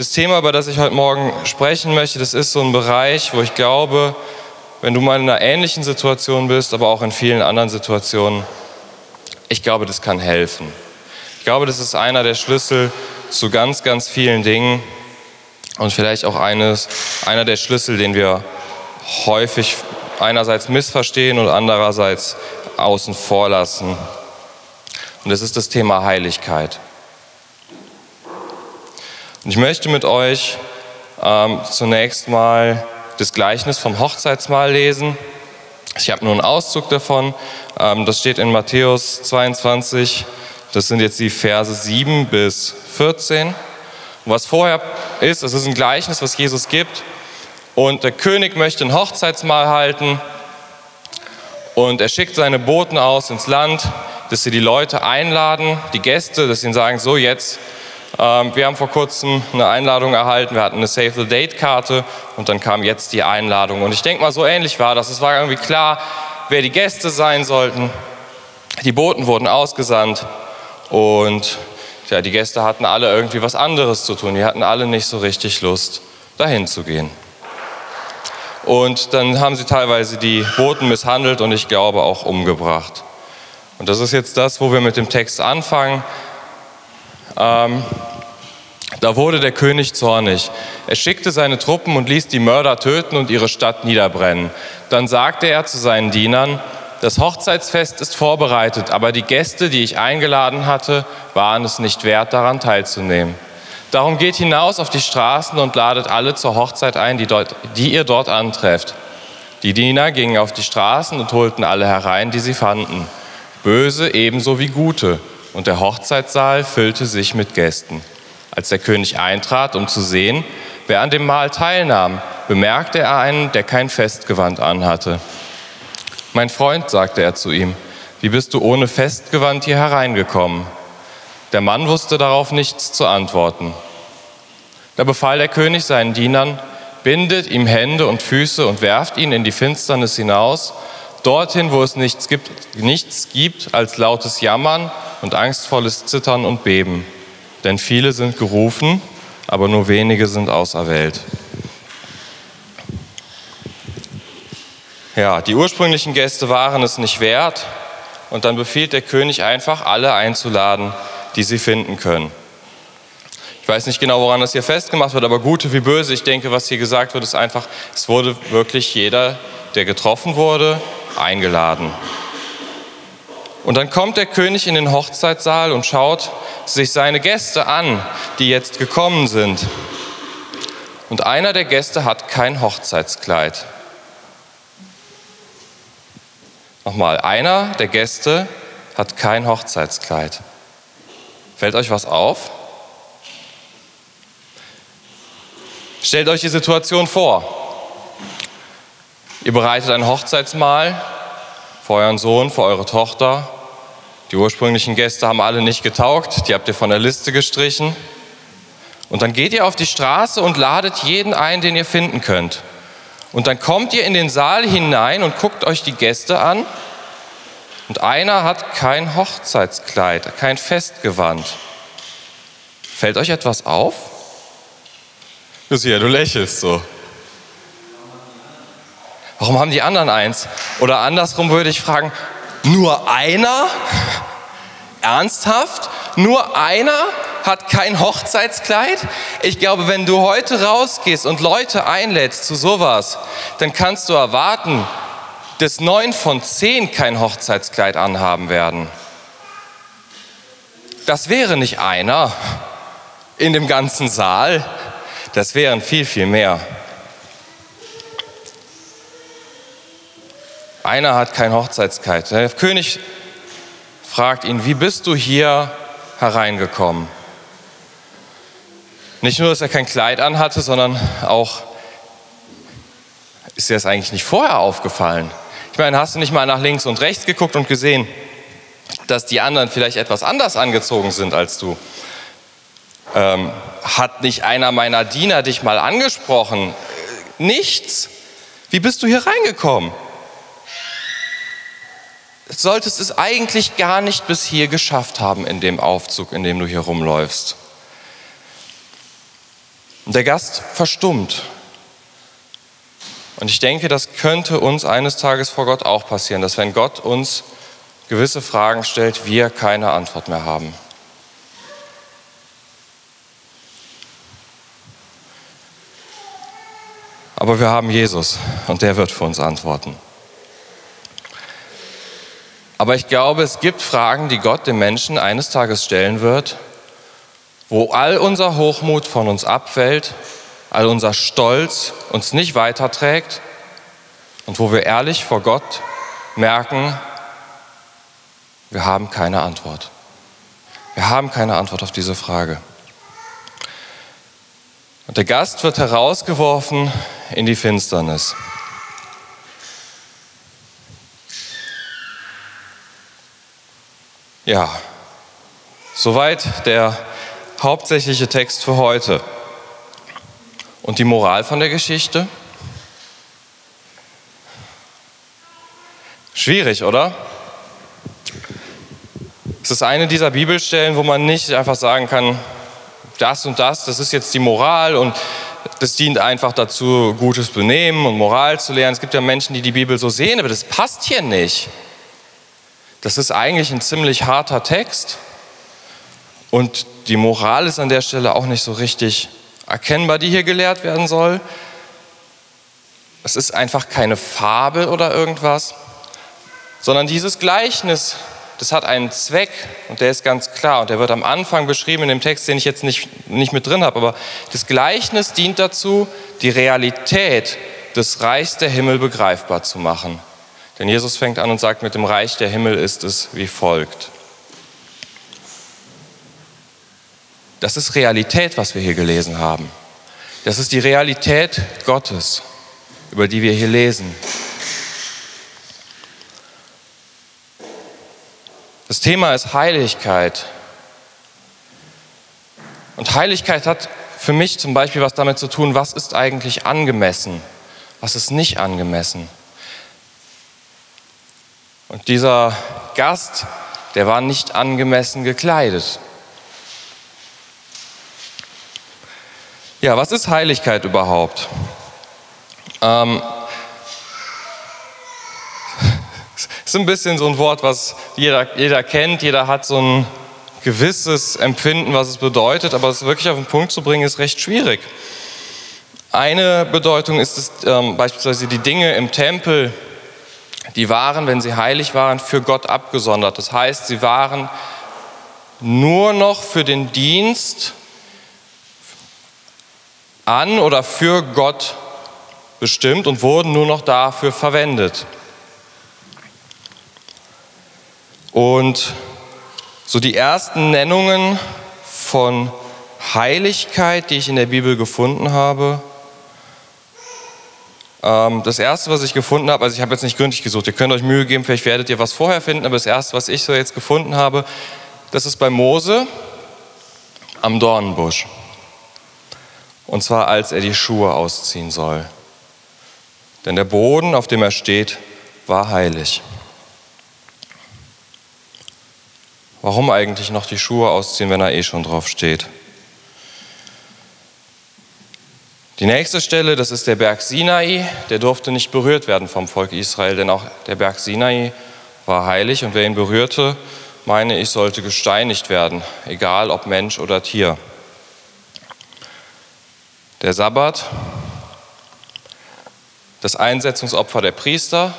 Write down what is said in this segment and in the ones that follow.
Das Thema, über das ich heute Morgen sprechen möchte, das ist so ein Bereich, wo ich glaube, wenn du mal in einer ähnlichen Situation bist, aber auch in vielen anderen Situationen, ich glaube, das kann helfen. Ich glaube, das ist einer der Schlüssel zu ganz, ganz vielen Dingen und vielleicht auch eines, einer der Schlüssel, den wir häufig einerseits missverstehen und andererseits außen vor lassen. Und das ist das Thema Heiligkeit. Und ich möchte mit euch ähm, zunächst mal das Gleichnis vom Hochzeitsmahl lesen. Ich habe nur einen Auszug davon. Ähm, das steht in Matthäus 22. Das sind jetzt die Verse 7 bis 14. Und was vorher ist, es ist ein Gleichnis, was Jesus gibt. Und der König möchte ein Hochzeitsmahl halten. Und er schickt seine Boten aus ins Land, dass sie die Leute einladen, die Gäste, dass sie ihnen sagen, so jetzt, wir haben vor kurzem eine Einladung erhalten, wir hatten eine Save the Date Karte und dann kam jetzt die Einladung. Und ich denke mal, so ähnlich war das. Es war irgendwie klar, wer die Gäste sein sollten. Die Boten wurden ausgesandt und ja, die Gäste hatten alle irgendwie was anderes zu tun. Die hatten alle nicht so richtig Lust, dahin zu gehen. Und dann haben sie teilweise die Boten misshandelt und ich glaube auch umgebracht. Und das ist jetzt das, wo wir mit dem Text anfangen. Ähm, da wurde der König zornig. Er schickte seine Truppen und ließ die Mörder töten und ihre Stadt niederbrennen. Dann sagte er zu seinen Dienern, das Hochzeitsfest ist vorbereitet, aber die Gäste, die ich eingeladen hatte, waren es nicht wert, daran teilzunehmen. Darum geht hinaus auf die Straßen und ladet alle zur Hochzeit ein, die, dort, die ihr dort antrefft. Die Diener gingen auf die Straßen und holten alle herein, die sie fanden. Böse ebenso wie gute. Und der Hochzeitssaal füllte sich mit Gästen. Als der König eintrat, um zu sehen, wer an dem Mahl teilnahm, bemerkte er einen, der kein Festgewand anhatte. Mein Freund, sagte er zu ihm, wie bist du ohne Festgewand hier hereingekommen? Der Mann wusste darauf nichts zu antworten. Da befahl der König seinen Dienern, bindet ihm Hände und Füße und werft ihn in die Finsternis hinaus, dorthin, wo es nichts gibt, nichts gibt als lautes Jammern und angstvolles Zittern und Beben. Denn viele sind gerufen, aber nur wenige sind auserwählt. Ja, die ursprünglichen Gäste waren es nicht wert und dann befiehlt der König einfach, alle einzuladen, die sie finden können. Ich weiß nicht genau, woran das hier festgemacht wird, aber gute wie böse, ich denke, was hier gesagt wird, ist einfach, es wurde wirklich jeder, der getroffen wurde, eingeladen. Und dann kommt der König in den Hochzeitssaal und schaut sich seine Gäste an, die jetzt gekommen sind. Und einer der Gäste hat kein Hochzeitskleid. Nochmal, einer der Gäste hat kein Hochzeitskleid. Fällt euch was auf? Stellt euch die Situation vor. Ihr bereitet ein Hochzeitsmahl für euren Sohn, für eure Tochter. Die ursprünglichen Gäste haben alle nicht getaugt, die habt ihr von der Liste gestrichen. Und dann geht ihr auf die Straße und ladet jeden ein, den ihr finden könnt. Und dann kommt ihr in den Saal hinein und guckt euch die Gäste an und einer hat kein Hochzeitskleid, kein Festgewand. Fällt euch etwas auf? Lucia, du lächelst so. Warum haben die anderen eins? Oder andersrum würde ich fragen, nur einer? Ernsthaft? Nur einer hat kein Hochzeitskleid? Ich glaube, wenn du heute rausgehst und Leute einlädst zu sowas, dann kannst du erwarten, dass neun von zehn kein Hochzeitskleid anhaben werden. Das wäre nicht einer in dem ganzen Saal, das wären viel, viel mehr. Einer hat kein Hochzeitskleid. Der König fragt ihn, wie bist du hier hereingekommen? Nicht nur, dass er kein Kleid anhatte, sondern auch, ist dir das eigentlich nicht vorher aufgefallen? Ich meine, hast du nicht mal nach links und rechts geguckt und gesehen, dass die anderen vielleicht etwas anders angezogen sind als du? Ähm, hat nicht einer meiner Diener dich mal angesprochen? Nichts. Wie bist du hier reingekommen? Solltest es eigentlich gar nicht bis hier geschafft haben in dem Aufzug, in dem du hier rumläufst. Und der Gast verstummt. Und ich denke, das könnte uns eines Tages vor Gott auch passieren, dass wenn Gott uns gewisse Fragen stellt, wir keine Antwort mehr haben. Aber wir haben Jesus und der wird für uns antworten. Aber ich glaube, es gibt Fragen, die Gott dem Menschen eines Tages stellen wird, wo all unser Hochmut von uns abfällt, all unser Stolz uns nicht weiterträgt und wo wir ehrlich vor Gott merken, wir haben keine Antwort. Wir haben keine Antwort auf diese Frage. Und der Gast wird herausgeworfen in die Finsternis. Ja, soweit der hauptsächliche Text für heute. Und die Moral von der Geschichte? Schwierig, oder? Es ist eine dieser Bibelstellen, wo man nicht einfach sagen kann, das und das, das ist jetzt die Moral und das dient einfach dazu, gutes Benehmen und Moral zu lernen. Es gibt ja Menschen, die die Bibel so sehen, aber das passt hier nicht. Das ist eigentlich ein ziemlich harter Text und die Moral ist an der Stelle auch nicht so richtig erkennbar, die hier gelehrt werden soll. Es ist einfach keine Fabel oder irgendwas, sondern dieses Gleichnis das hat einen Zweck und der ist ganz klar und der wird am Anfang beschrieben in dem Text, den ich jetzt nicht, nicht mit drin habe. Aber das Gleichnis dient dazu, die Realität des Reichs der Himmel begreifbar zu machen. Denn Jesus fängt an und sagt, mit dem Reich der Himmel ist es wie folgt. Das ist Realität, was wir hier gelesen haben. Das ist die Realität Gottes, über die wir hier lesen. Das Thema ist Heiligkeit. Und Heiligkeit hat für mich zum Beispiel was damit zu tun, was ist eigentlich angemessen, was ist nicht angemessen. Und dieser Gast, der war nicht angemessen gekleidet. Ja, was ist Heiligkeit überhaupt? Ähm, ist ein bisschen so ein Wort, was jeder, jeder kennt, jeder hat so ein gewisses Empfinden, was es bedeutet, aber es wirklich auf den Punkt zu bringen, ist recht schwierig. Eine Bedeutung ist es ähm, beispielsweise die Dinge im Tempel, die waren, wenn sie heilig waren, für Gott abgesondert. Das heißt, sie waren nur noch für den Dienst an oder für Gott bestimmt und wurden nur noch dafür verwendet. Und so die ersten Nennungen von Heiligkeit, die ich in der Bibel gefunden habe, das erste, was ich gefunden habe, also ich habe jetzt nicht gründlich gesucht, ihr könnt euch Mühe geben, vielleicht werdet ihr was vorher finden, aber das erste, was ich so jetzt gefunden habe, das ist bei Mose am Dornenbusch. Und zwar als er die Schuhe ausziehen soll. Denn der Boden, auf dem er steht, war heilig. Warum eigentlich noch die Schuhe ausziehen, wenn er eh schon drauf steht? Die nächste Stelle, das ist der Berg Sinai, der durfte nicht berührt werden vom Volk Israel, denn auch der Berg Sinai war heilig und wer ihn berührte, meine ich, sollte gesteinigt werden, egal ob Mensch oder Tier. Der Sabbat, das Einsetzungsopfer der Priester,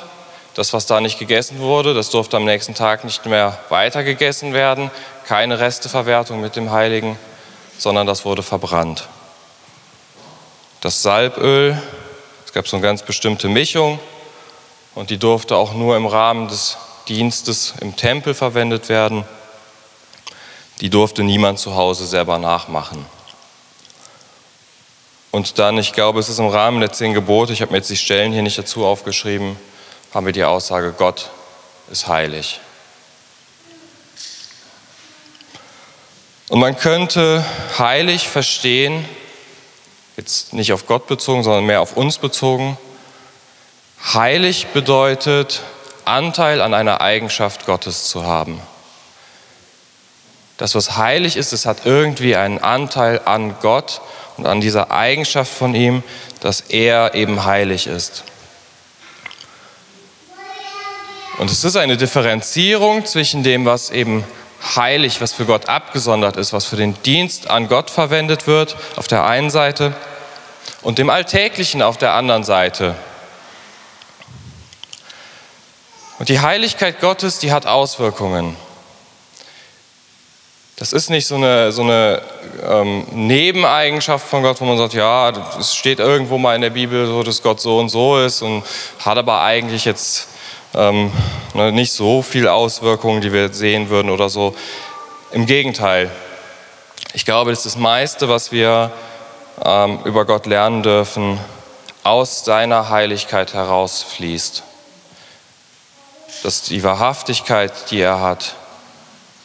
das, was da nicht gegessen wurde, das durfte am nächsten Tag nicht mehr weiter gegessen werden. Keine Resteverwertung mit dem Heiligen, sondern das wurde verbrannt. Das Salböl, es gab so eine ganz bestimmte Mischung und die durfte auch nur im Rahmen des Dienstes im Tempel verwendet werden. Die durfte niemand zu Hause selber nachmachen. Und dann, ich glaube, es ist im Rahmen der zehn Gebote, ich habe mir jetzt die Stellen hier nicht dazu aufgeschrieben, haben wir die Aussage, Gott ist heilig. Und man könnte heilig verstehen, jetzt nicht auf Gott bezogen, sondern mehr auf uns bezogen. Heilig bedeutet, Anteil an einer Eigenschaft Gottes zu haben. Das, was heilig ist, es hat irgendwie einen Anteil an Gott und an dieser Eigenschaft von ihm, dass er eben heilig ist. Und es ist eine Differenzierung zwischen dem, was eben heilig, was für Gott abgesondert ist, was für den Dienst an Gott verwendet wird, auf der einen Seite, und dem Alltäglichen auf der anderen Seite. Und die Heiligkeit Gottes, die hat Auswirkungen. Das ist nicht so eine, so eine ähm, Nebeneigenschaft von Gott, wo man sagt, ja, es steht irgendwo mal in der Bibel so, dass Gott so und so ist und hat aber eigentlich jetzt ähm, ne, nicht so viel Auswirkungen, die wir sehen würden oder so. Im Gegenteil. Ich glaube, dass das meiste, was wir ähm, über Gott lernen dürfen, aus seiner Heiligkeit herausfließt. Dass die Wahrhaftigkeit, die er hat,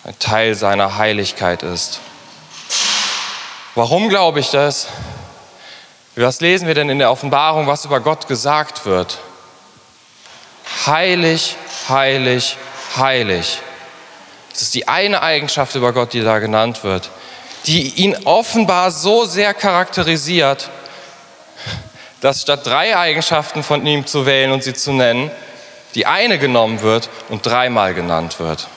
ein Teil seiner Heiligkeit ist. Warum glaube ich das? Was lesen wir denn in der Offenbarung, was über Gott gesagt wird? Heilig, heilig, heilig. Das ist die eine Eigenschaft über Gott, die da genannt wird, die ihn offenbar so sehr charakterisiert, dass statt drei Eigenschaften von ihm zu wählen und sie zu nennen, die eine genommen wird und dreimal genannt wird.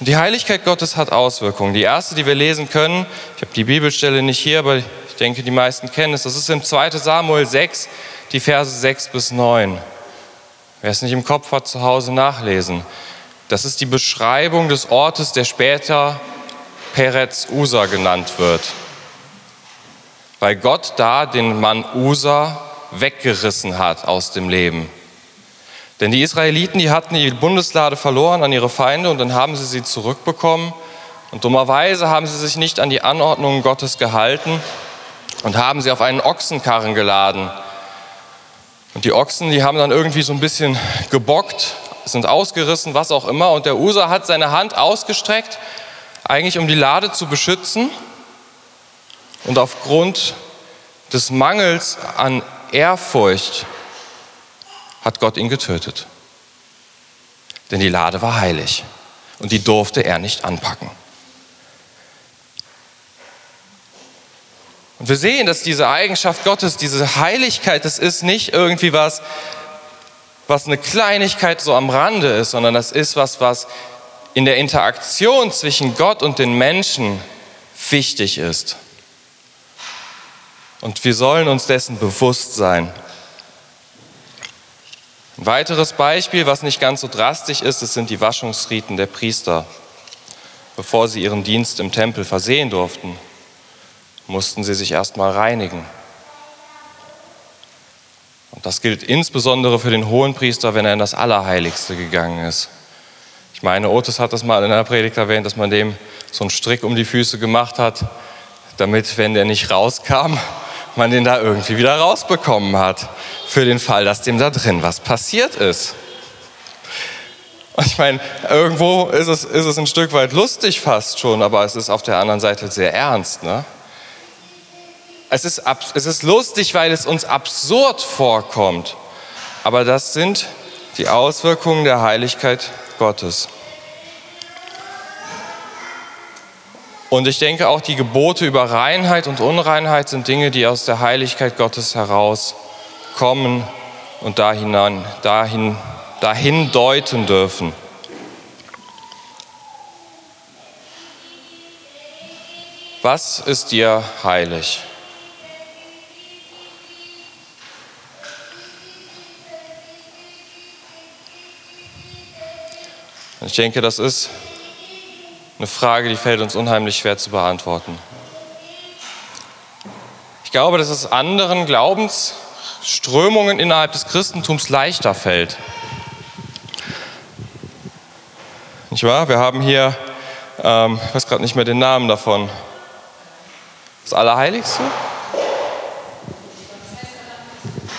Und die Heiligkeit Gottes hat Auswirkungen. Die erste, die wir lesen können, ich habe die Bibelstelle nicht hier, aber ich denke, die meisten kennen es, das ist im 2 Samuel 6, die Verse 6 bis 9. Wer es nicht im Kopf hat, zu Hause nachlesen. Das ist die Beschreibung des Ortes, der später Peretz Usa genannt wird. Weil Gott da den Mann Usa weggerissen hat aus dem Leben. Denn die Israeliten, die hatten die Bundeslade verloren an ihre Feinde und dann haben sie sie zurückbekommen. Und dummerweise haben sie sich nicht an die Anordnungen Gottes gehalten und haben sie auf einen Ochsenkarren geladen und die Ochsen, die haben dann irgendwie so ein bisschen gebockt, sind ausgerissen, was auch immer. Und der User hat seine Hand ausgestreckt, eigentlich um die Lade zu beschützen. Und aufgrund des Mangels an Ehrfurcht hat Gott ihn getötet. Denn die Lade war heilig und die durfte er nicht anpacken. Und wir sehen, dass diese Eigenschaft Gottes, diese Heiligkeit, das ist nicht irgendwie was, was eine Kleinigkeit so am Rande ist, sondern das ist was, was in der Interaktion zwischen Gott und den Menschen wichtig ist. Und wir sollen uns dessen bewusst sein. Ein weiteres Beispiel, was nicht ganz so drastisch ist, das sind die Waschungsriten der Priester, bevor sie ihren Dienst im Tempel versehen durften mussten sie sich erstmal reinigen. Und das gilt insbesondere für den Hohenpriester, wenn er in das Allerheiligste gegangen ist. Ich meine, Otis hat das mal in einer Predigt erwähnt, dass man dem so einen Strick um die Füße gemacht hat, damit, wenn der nicht rauskam, man den da irgendwie wieder rausbekommen hat. Für den Fall, dass dem da drin was passiert ist. Und ich meine, irgendwo ist es, ist es ein Stück weit lustig fast schon, aber es ist auf der anderen Seite sehr ernst. Ne? Es ist, es ist lustig, weil es uns absurd vorkommt. Aber das sind die Auswirkungen der Heiligkeit Gottes. Und ich denke auch, die Gebote über Reinheit und Unreinheit sind Dinge, die aus der Heiligkeit Gottes herauskommen und dahin, dahin, dahin deuten dürfen. Was ist dir heilig? Und ich denke, das ist eine Frage, die fällt uns unheimlich schwer zu beantworten. Ich glaube, dass es anderen Glaubensströmungen innerhalb des Christentums leichter fällt. Nicht wahr? Wir haben hier, ähm, ich weiß gerade nicht mehr den Namen davon, das Allerheiligste?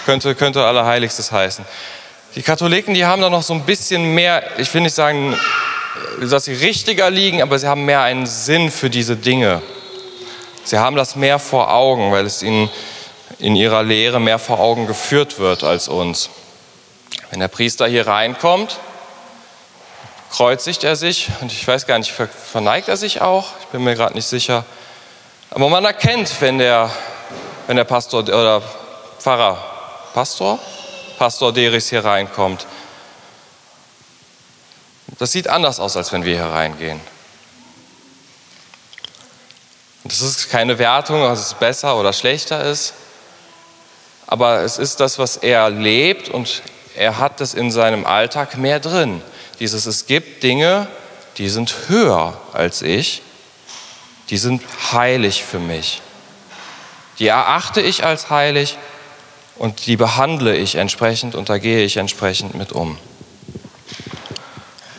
Könnte, könnte Allerheiligstes heißen. Die Katholiken, die haben da noch so ein bisschen mehr, ich will nicht sagen, dass sie richtiger liegen, aber sie haben mehr einen Sinn für diese Dinge. Sie haben das mehr vor Augen, weil es ihnen in ihrer Lehre mehr vor Augen geführt wird als uns. Wenn der Priester hier reinkommt, kreuzigt er sich und ich weiß gar nicht, verneigt er sich auch? Ich bin mir gerade nicht sicher. Aber man erkennt, wenn der, wenn der Pastor oder Pfarrer, Pastor? Pastor Deris hier reinkommt. Das sieht anders aus, als wenn wir hier reingehen. Das ist keine Wertung, dass es besser oder schlechter ist, aber es ist das, was er lebt und er hat es in seinem Alltag mehr drin. Dieses, es gibt Dinge, die sind höher als ich, die sind heilig für mich. Die erachte ich als heilig und die behandle ich entsprechend und da gehe ich entsprechend mit um.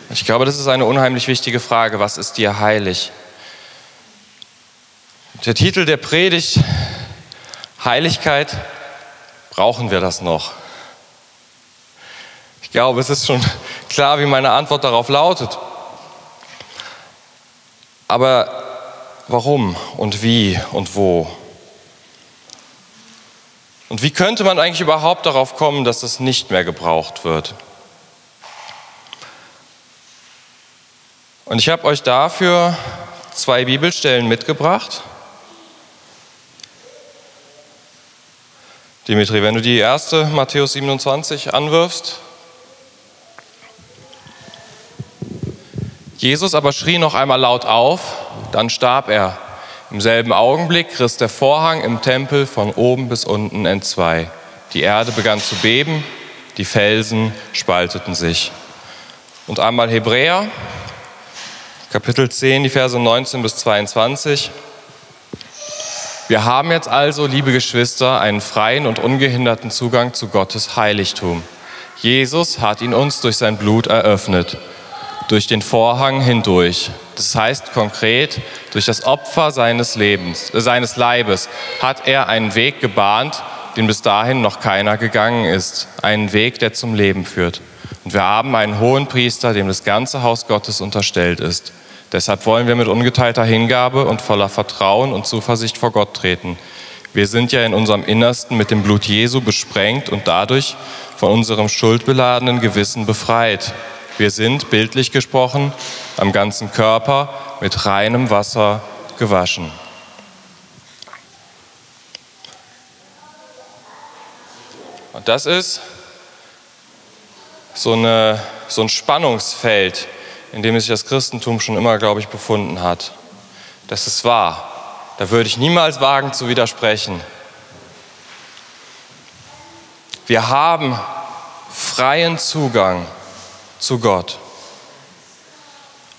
Ich glaube, das ist eine unheimlich wichtige Frage. Was ist dir heilig? Der Titel der Predigt, Heiligkeit, brauchen wir das noch? Ich glaube, es ist schon klar, wie meine Antwort darauf lautet. Aber warum und wie und wo? Und wie könnte man eigentlich überhaupt darauf kommen, dass es nicht mehr gebraucht wird? Und ich habe euch dafür zwei Bibelstellen mitgebracht. Dimitri, wenn du die erste Matthäus 27 anwirfst. Jesus aber schrie noch einmal laut auf, dann starb er. Im selben Augenblick riss der Vorhang im Tempel von oben bis unten entzwei. Die Erde begann zu beben, die Felsen spalteten sich. Und einmal Hebräer, Kapitel 10, die Verse 19 bis 22. Wir haben jetzt also, liebe Geschwister, einen freien und ungehinderten Zugang zu Gottes Heiligtum. Jesus hat ihn uns durch sein Blut eröffnet, durch den Vorhang hindurch. Das heißt konkret, durch das Opfer seines Lebens, äh, seines Leibes hat er einen Weg gebahnt, den bis dahin noch keiner gegangen ist, einen Weg, der zum Leben führt. Und wir haben einen hohen Priester, dem das ganze Haus Gottes unterstellt ist. Deshalb wollen wir mit ungeteilter Hingabe und voller Vertrauen und Zuversicht vor Gott treten. Wir sind ja in unserem Innersten mit dem Blut Jesu besprengt und dadurch von unserem schuldbeladenen Gewissen befreit. Wir sind, bildlich gesprochen, am ganzen Körper mit reinem Wasser gewaschen. Und das ist so, eine, so ein Spannungsfeld, in dem sich das Christentum schon immer, glaube ich, befunden hat. Das ist wahr. Da würde ich niemals wagen zu widersprechen. Wir haben freien Zugang zu Gott.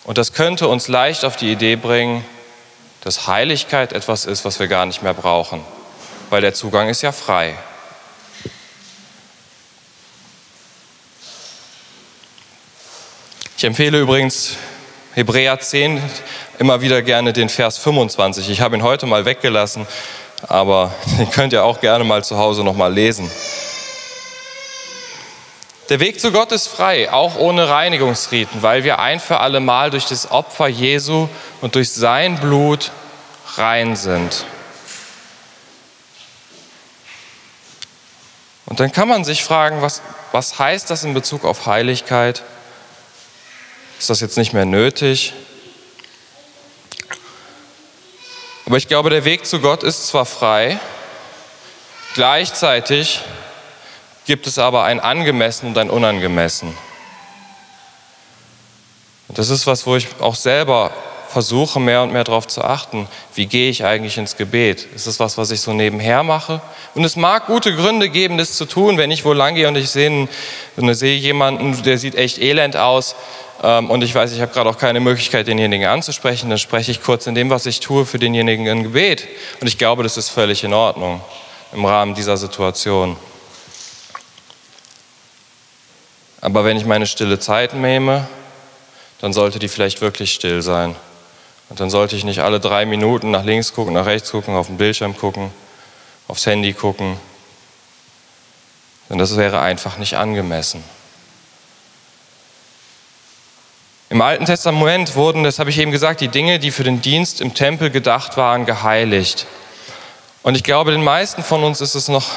Und das könnte uns leicht auf die Idee bringen, dass Heiligkeit etwas ist, was wir gar nicht mehr brauchen, weil der Zugang ist ja frei. Ich empfehle übrigens Hebräer 10 immer wieder gerne den Vers 25. Ich habe ihn heute mal weggelassen, aber den könnt ihr auch gerne mal zu Hause noch mal lesen. Der Weg zu Gott ist frei, auch ohne Reinigungsriten, weil wir ein für alle Mal durch das Opfer Jesu und durch sein Blut rein sind. Und dann kann man sich fragen, was, was heißt das in Bezug auf Heiligkeit? ist das jetzt nicht mehr nötig. Aber ich glaube, der Weg zu Gott ist zwar frei, gleichzeitig gibt es aber ein angemessen und ein unangemessen. Und das ist was, wo ich auch selber versuche, mehr und mehr darauf zu achten, wie gehe ich eigentlich ins Gebet? Ist das was, was ich so nebenher mache? Und es mag gute Gründe geben, das zu tun, wenn ich wo lang gehe und ich sehe, sehe jemanden, der sieht echt elend aus, ähm, und ich weiß, ich habe gerade auch keine Möglichkeit, denjenigen anzusprechen, dann spreche ich kurz in dem, was ich tue, für denjenigen ein Gebet. Und ich glaube, das ist völlig in Ordnung im Rahmen dieser Situation. Aber wenn ich meine stille Zeit nehme, dann sollte die vielleicht wirklich still sein. Und dann sollte ich nicht alle drei Minuten nach links gucken, nach rechts gucken, auf den Bildschirm gucken, aufs Handy gucken. Denn das wäre einfach nicht angemessen. Im Alten Testament wurden, das habe ich eben gesagt, die Dinge, die für den Dienst im Tempel gedacht waren, geheiligt. Und ich glaube, den meisten von uns ist es noch,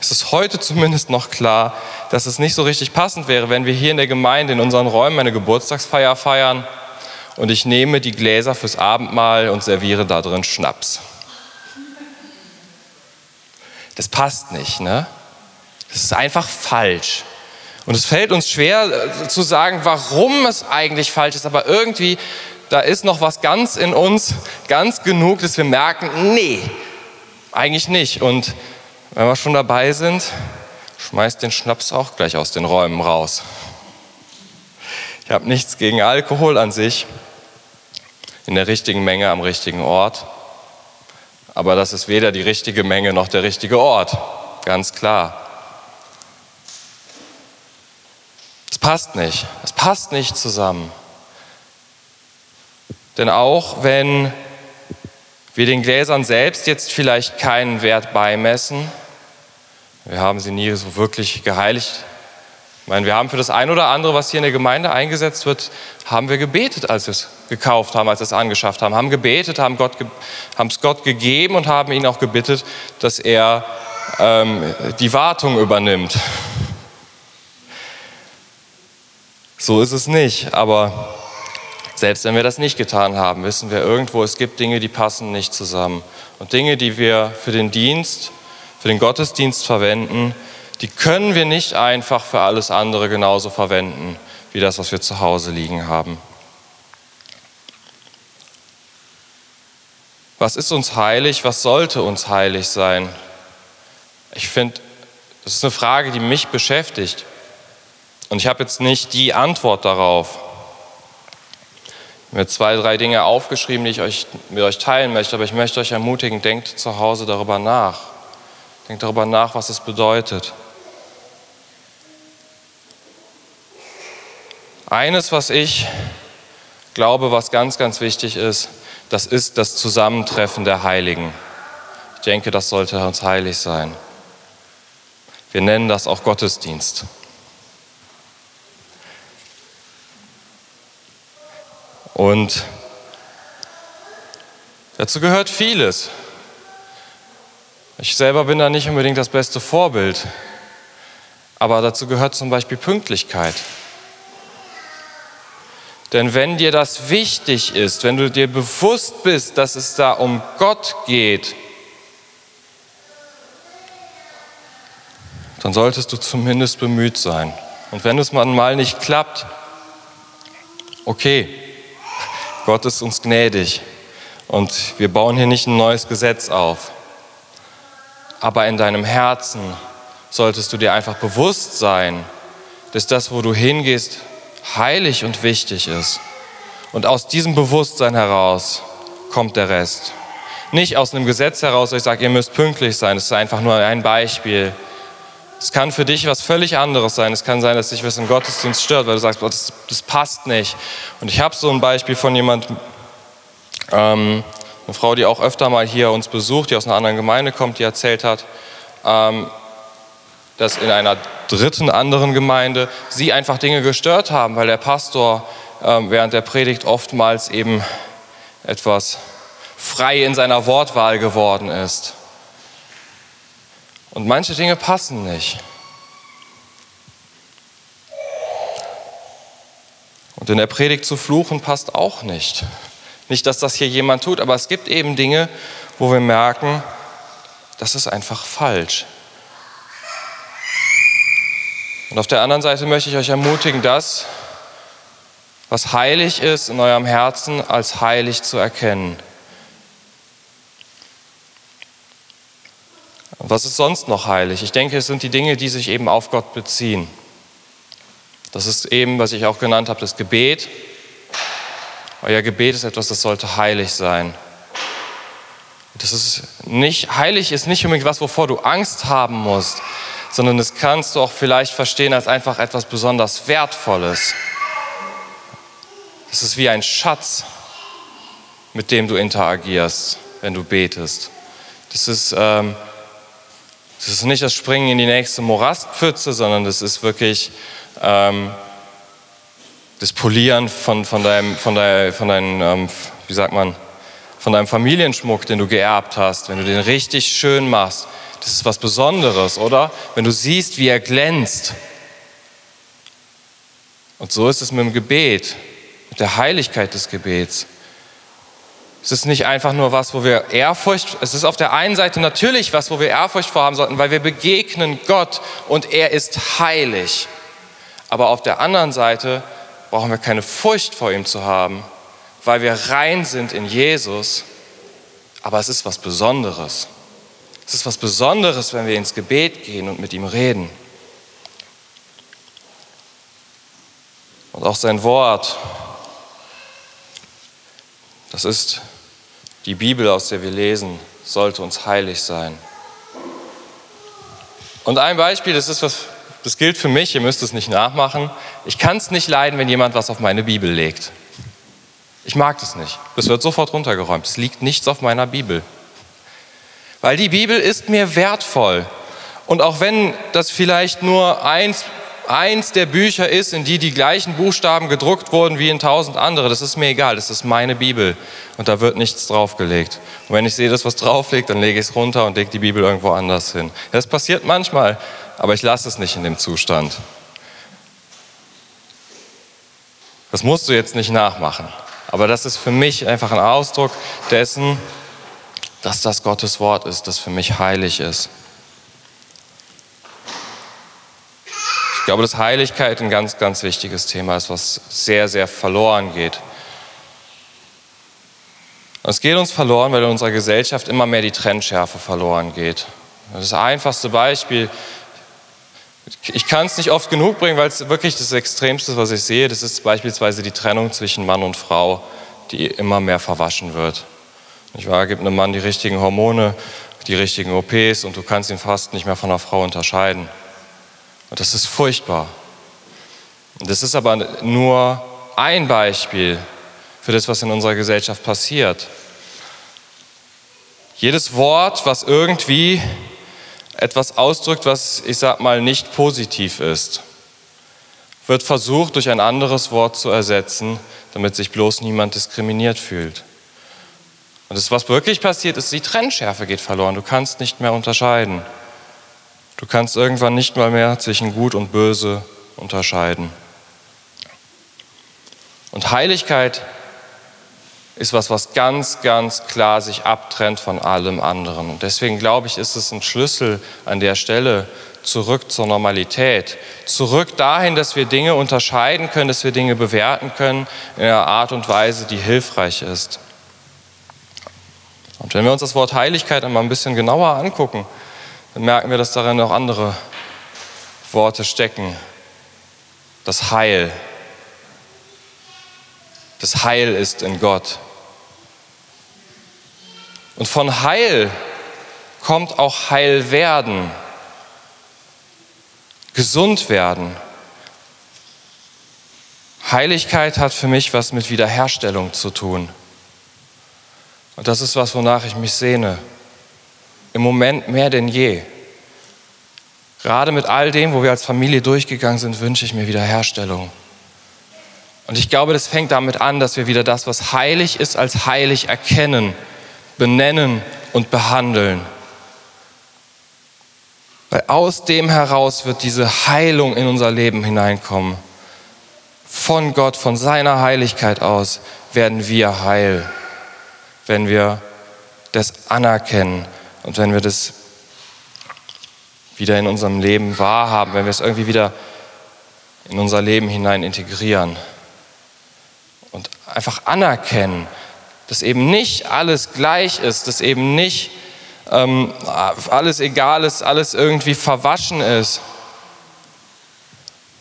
ist es heute zumindest noch klar, dass es nicht so richtig passend wäre, wenn wir hier in der Gemeinde in unseren Räumen eine Geburtstagsfeier feiern und ich nehme die Gläser fürs Abendmahl und serviere da drin Schnaps. Das passt nicht, ne? Das ist einfach falsch. Und es fällt uns schwer äh, zu sagen, warum es eigentlich falsch ist, aber irgendwie, da ist noch was ganz in uns, ganz genug, dass wir merken, nee, eigentlich nicht. Und wenn wir schon dabei sind, schmeißt den Schnaps auch gleich aus den Räumen raus. Ich habe nichts gegen Alkohol an sich, in der richtigen Menge am richtigen Ort. Aber das ist weder die richtige Menge noch der richtige Ort, ganz klar. Es passt nicht, es passt nicht zusammen. Denn auch wenn wir den Gläsern selbst jetzt vielleicht keinen Wert beimessen. Wir haben sie nie so wirklich geheiligt. Ich meine, wir haben für das ein oder andere, was hier in der Gemeinde eingesetzt wird, haben wir gebetet, als wir es gekauft haben, als wir es angeschafft haben. Haben gebetet, haben, Gott, haben es Gott gegeben und haben ihn auch gebittet, dass er ähm, die Wartung übernimmt. So ist es nicht, aber selbst wenn wir das nicht getan haben, wissen wir irgendwo, es gibt Dinge, die passen nicht zusammen. Und Dinge, die wir für den Dienst, für den Gottesdienst verwenden, die können wir nicht einfach für alles andere genauso verwenden, wie das, was wir zu Hause liegen haben. Was ist uns heilig? Was sollte uns heilig sein? Ich finde, das ist eine Frage, die mich beschäftigt. Und ich habe jetzt nicht die Antwort darauf mir zwei, drei Dinge aufgeschrieben, die ich euch, mit euch teilen möchte, aber ich möchte euch ermutigen, denkt zu Hause darüber nach. Denkt darüber nach, was es bedeutet. Eines, was ich glaube, was ganz, ganz wichtig ist, das ist das Zusammentreffen der Heiligen. Ich denke, das sollte uns heilig sein. Wir nennen das auch Gottesdienst. Und dazu gehört vieles. Ich selber bin da nicht unbedingt das beste Vorbild, aber dazu gehört zum Beispiel Pünktlichkeit. Denn wenn dir das wichtig ist, wenn du dir bewusst bist, dass es da um Gott geht, dann solltest du zumindest bemüht sein. Und wenn es mal nicht klappt, okay, Gott ist uns gnädig und wir bauen hier nicht ein neues Gesetz auf. Aber in deinem Herzen solltest du dir einfach bewusst sein, dass das, wo du hingehst, heilig und wichtig ist. Und aus diesem Bewusstsein heraus kommt der Rest. Nicht aus einem Gesetz heraus, ich sage, ihr müsst pünktlich sein. Das ist einfach nur ein Beispiel. Es kann für dich was völlig anderes sein. Es kann sein, dass dich was im Gottesdienst stört, weil du sagst, das, das passt nicht. Und ich habe so ein Beispiel von jemandem, ähm, eine Frau, die auch öfter mal hier uns besucht, die aus einer anderen Gemeinde kommt, die erzählt hat, ähm, dass in einer dritten anderen Gemeinde sie einfach Dinge gestört haben, weil der Pastor ähm, während der Predigt oftmals eben etwas frei in seiner Wortwahl geworden ist. Und manche Dinge passen nicht. Und in der Predigt zu fluchen passt auch nicht. Nicht, dass das hier jemand tut, aber es gibt eben Dinge, wo wir merken, das ist einfach falsch. Und auf der anderen Seite möchte ich euch ermutigen, das, was heilig ist in eurem Herzen, als heilig zu erkennen. Und was ist sonst noch heilig? Ich denke, es sind die Dinge, die sich eben auf Gott beziehen. Das ist eben, was ich auch genannt habe, das Gebet. Euer Gebet ist etwas, das sollte heilig sein. Das ist nicht, heilig ist nicht unbedingt was, wovor du Angst haben musst, sondern das kannst du auch vielleicht verstehen als einfach etwas besonders Wertvolles. Das ist wie ein Schatz, mit dem du interagierst, wenn du betest. Das ist ähm, das ist nicht das Springen in die nächste Morastpfütze, sondern das ist wirklich ähm, das Polieren von, von, deinem, von, dein, von deinen, ähm, wie sagt man, von deinem Familienschmuck, den du geerbt hast, wenn du den richtig schön machst, das ist was Besonderes, oder? Wenn du siehst, wie er glänzt. Und so ist es mit dem Gebet, mit der Heiligkeit des Gebets. Es ist nicht einfach nur was, wo wir Ehrfurcht, es ist auf der einen Seite natürlich was, wo wir Ehrfurcht vorhaben sollten, weil wir begegnen Gott und er ist heilig. Aber auf der anderen Seite brauchen wir keine Furcht vor ihm zu haben, weil wir rein sind in Jesus. Aber es ist was Besonderes. Es ist was Besonderes, wenn wir ins Gebet gehen und mit ihm reden. Und auch sein Wort, das ist die Bibel, aus der wir lesen, sollte uns heilig sein. Und ein Beispiel, das ist was, das gilt für mich, ihr müsst es nicht nachmachen. Ich kann es nicht leiden, wenn jemand was auf meine Bibel legt. Ich mag das nicht. Das wird sofort runtergeräumt. Es liegt nichts auf meiner Bibel. Weil die Bibel ist mir wertvoll. Und auch wenn das vielleicht nur eins, eins der Bücher ist, in die die gleichen Buchstaben gedruckt wurden wie in tausend andere, das ist mir egal. Das ist meine Bibel. Und da wird nichts draufgelegt. Und wenn ich sehe, dass was drauflegt, dann lege ich es runter und lege die Bibel irgendwo anders hin. Das passiert manchmal aber ich lasse es nicht in dem Zustand. Das musst du jetzt nicht nachmachen, aber das ist für mich einfach ein Ausdruck dessen, dass das Gottes Wort ist, das für mich heilig ist. Ich glaube, dass Heiligkeit ein ganz, ganz wichtiges Thema ist, was sehr, sehr verloren geht. es geht uns verloren, weil in unserer Gesellschaft immer mehr die Trennschärfe verloren geht. Das einfachste Beispiel ich kann es nicht oft genug bringen, weil es wirklich das Extremste, was ich sehe, das ist beispielsweise die Trennung zwischen Mann und Frau, die immer mehr verwaschen wird. Nicht wahr? Gibt einem Mann die richtigen Hormone, die richtigen OPs und du kannst ihn fast nicht mehr von einer Frau unterscheiden. Und das ist furchtbar. Und das ist aber nur ein Beispiel für das, was in unserer Gesellschaft passiert. Jedes Wort, was irgendwie etwas ausdrückt, was ich sag mal nicht positiv ist, wird versucht durch ein anderes Wort zu ersetzen, damit sich bloß niemand diskriminiert fühlt. Und das, was wirklich passiert, ist, die Trennschärfe geht verloren. Du kannst nicht mehr unterscheiden. Du kannst irgendwann nicht mal mehr zwischen Gut und Böse unterscheiden. Und Heiligkeit ist was, was ganz, ganz klar sich abtrennt von allem anderen. Und deswegen glaube ich, ist es ein Schlüssel an der Stelle zurück zur Normalität, zurück dahin, dass wir Dinge unterscheiden können, dass wir Dinge bewerten können in einer Art und Weise, die hilfreich ist. Und wenn wir uns das Wort Heiligkeit einmal ein bisschen genauer angucken, dann merken wir, dass darin auch andere Worte stecken. Das Heil. Das Heil ist in Gott. Und von Heil kommt auch Heil werden, gesund werden. Heiligkeit hat für mich was mit Wiederherstellung zu tun. Und das ist was, wonach ich mich sehne. Im Moment mehr denn je. Gerade mit all dem, wo wir als Familie durchgegangen sind, wünsche ich mir Wiederherstellung. Und ich glaube, das fängt damit an, dass wir wieder das, was heilig ist, als heilig erkennen benennen und behandeln. Weil aus dem heraus wird diese Heilung in unser Leben hineinkommen. Von Gott, von seiner Heiligkeit aus werden wir heil, wenn wir das anerkennen und wenn wir das wieder in unserem Leben wahrhaben, wenn wir es irgendwie wieder in unser Leben hinein integrieren und einfach anerkennen, dass eben nicht alles gleich ist, dass eben nicht ähm, alles egal ist, alles irgendwie verwaschen ist,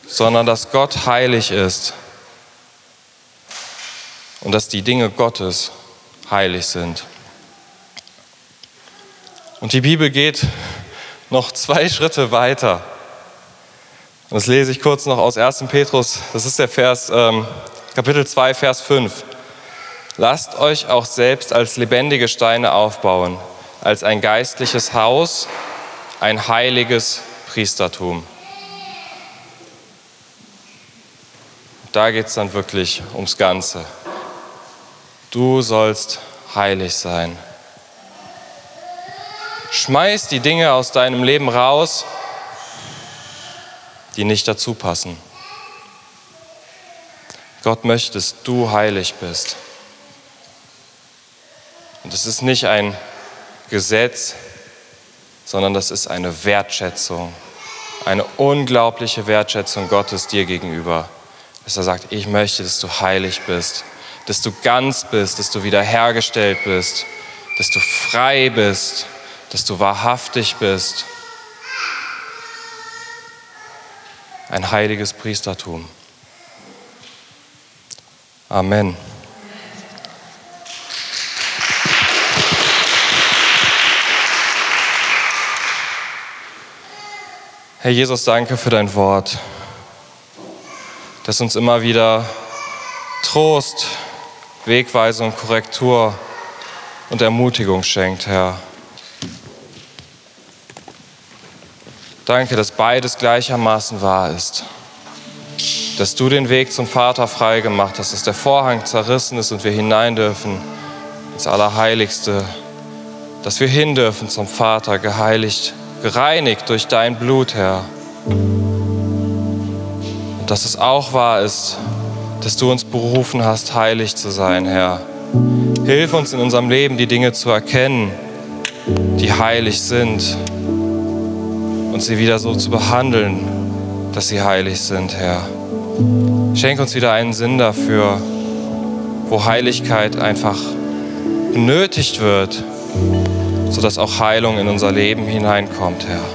sondern dass Gott heilig ist und dass die Dinge Gottes heilig sind. Und die Bibel geht noch zwei Schritte weiter. das lese ich kurz noch aus 1. Petrus, das ist der Vers, ähm, Kapitel 2, Vers 5. Lasst euch auch selbst als lebendige Steine aufbauen, als ein geistliches Haus, ein heiliges Priestertum. Da geht es dann wirklich ums Ganze. Du sollst heilig sein. Schmeiß die Dinge aus deinem Leben raus, die nicht dazu passen. Gott möchte, dass du heilig bist. Und es ist nicht ein Gesetz, sondern das ist eine Wertschätzung, eine unglaubliche Wertschätzung Gottes dir gegenüber. Dass er sagt, ich möchte, dass du heilig bist, dass du ganz bist, dass du wiederhergestellt bist, dass du frei bist, dass du wahrhaftig bist. Ein heiliges Priestertum. Amen. Herr Jesus, danke für dein Wort, das uns immer wieder Trost, Wegweisung, Korrektur und Ermutigung schenkt, Herr. Danke, dass beides gleichermaßen wahr ist. Dass du den Weg zum Vater frei gemacht hast, dass der Vorhang zerrissen ist und wir hinein dürfen ins Allerheiligste. Dass wir hin dürfen zum Vater, geheiligt gereinigt durch dein Blut, Herr. Und dass es auch wahr ist, dass du uns berufen hast, heilig zu sein, Herr. Hilf uns in unserem Leben, die Dinge zu erkennen, die heilig sind und sie wieder so zu behandeln, dass sie heilig sind, Herr. Schenk uns wieder einen Sinn dafür, wo Heiligkeit einfach benötigt wird, sodass auch Heilung in unser Leben hineinkommt, Herr.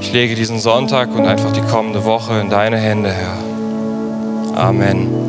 Ich lege diesen Sonntag und einfach die kommende Woche in deine Hände, Herr. Amen.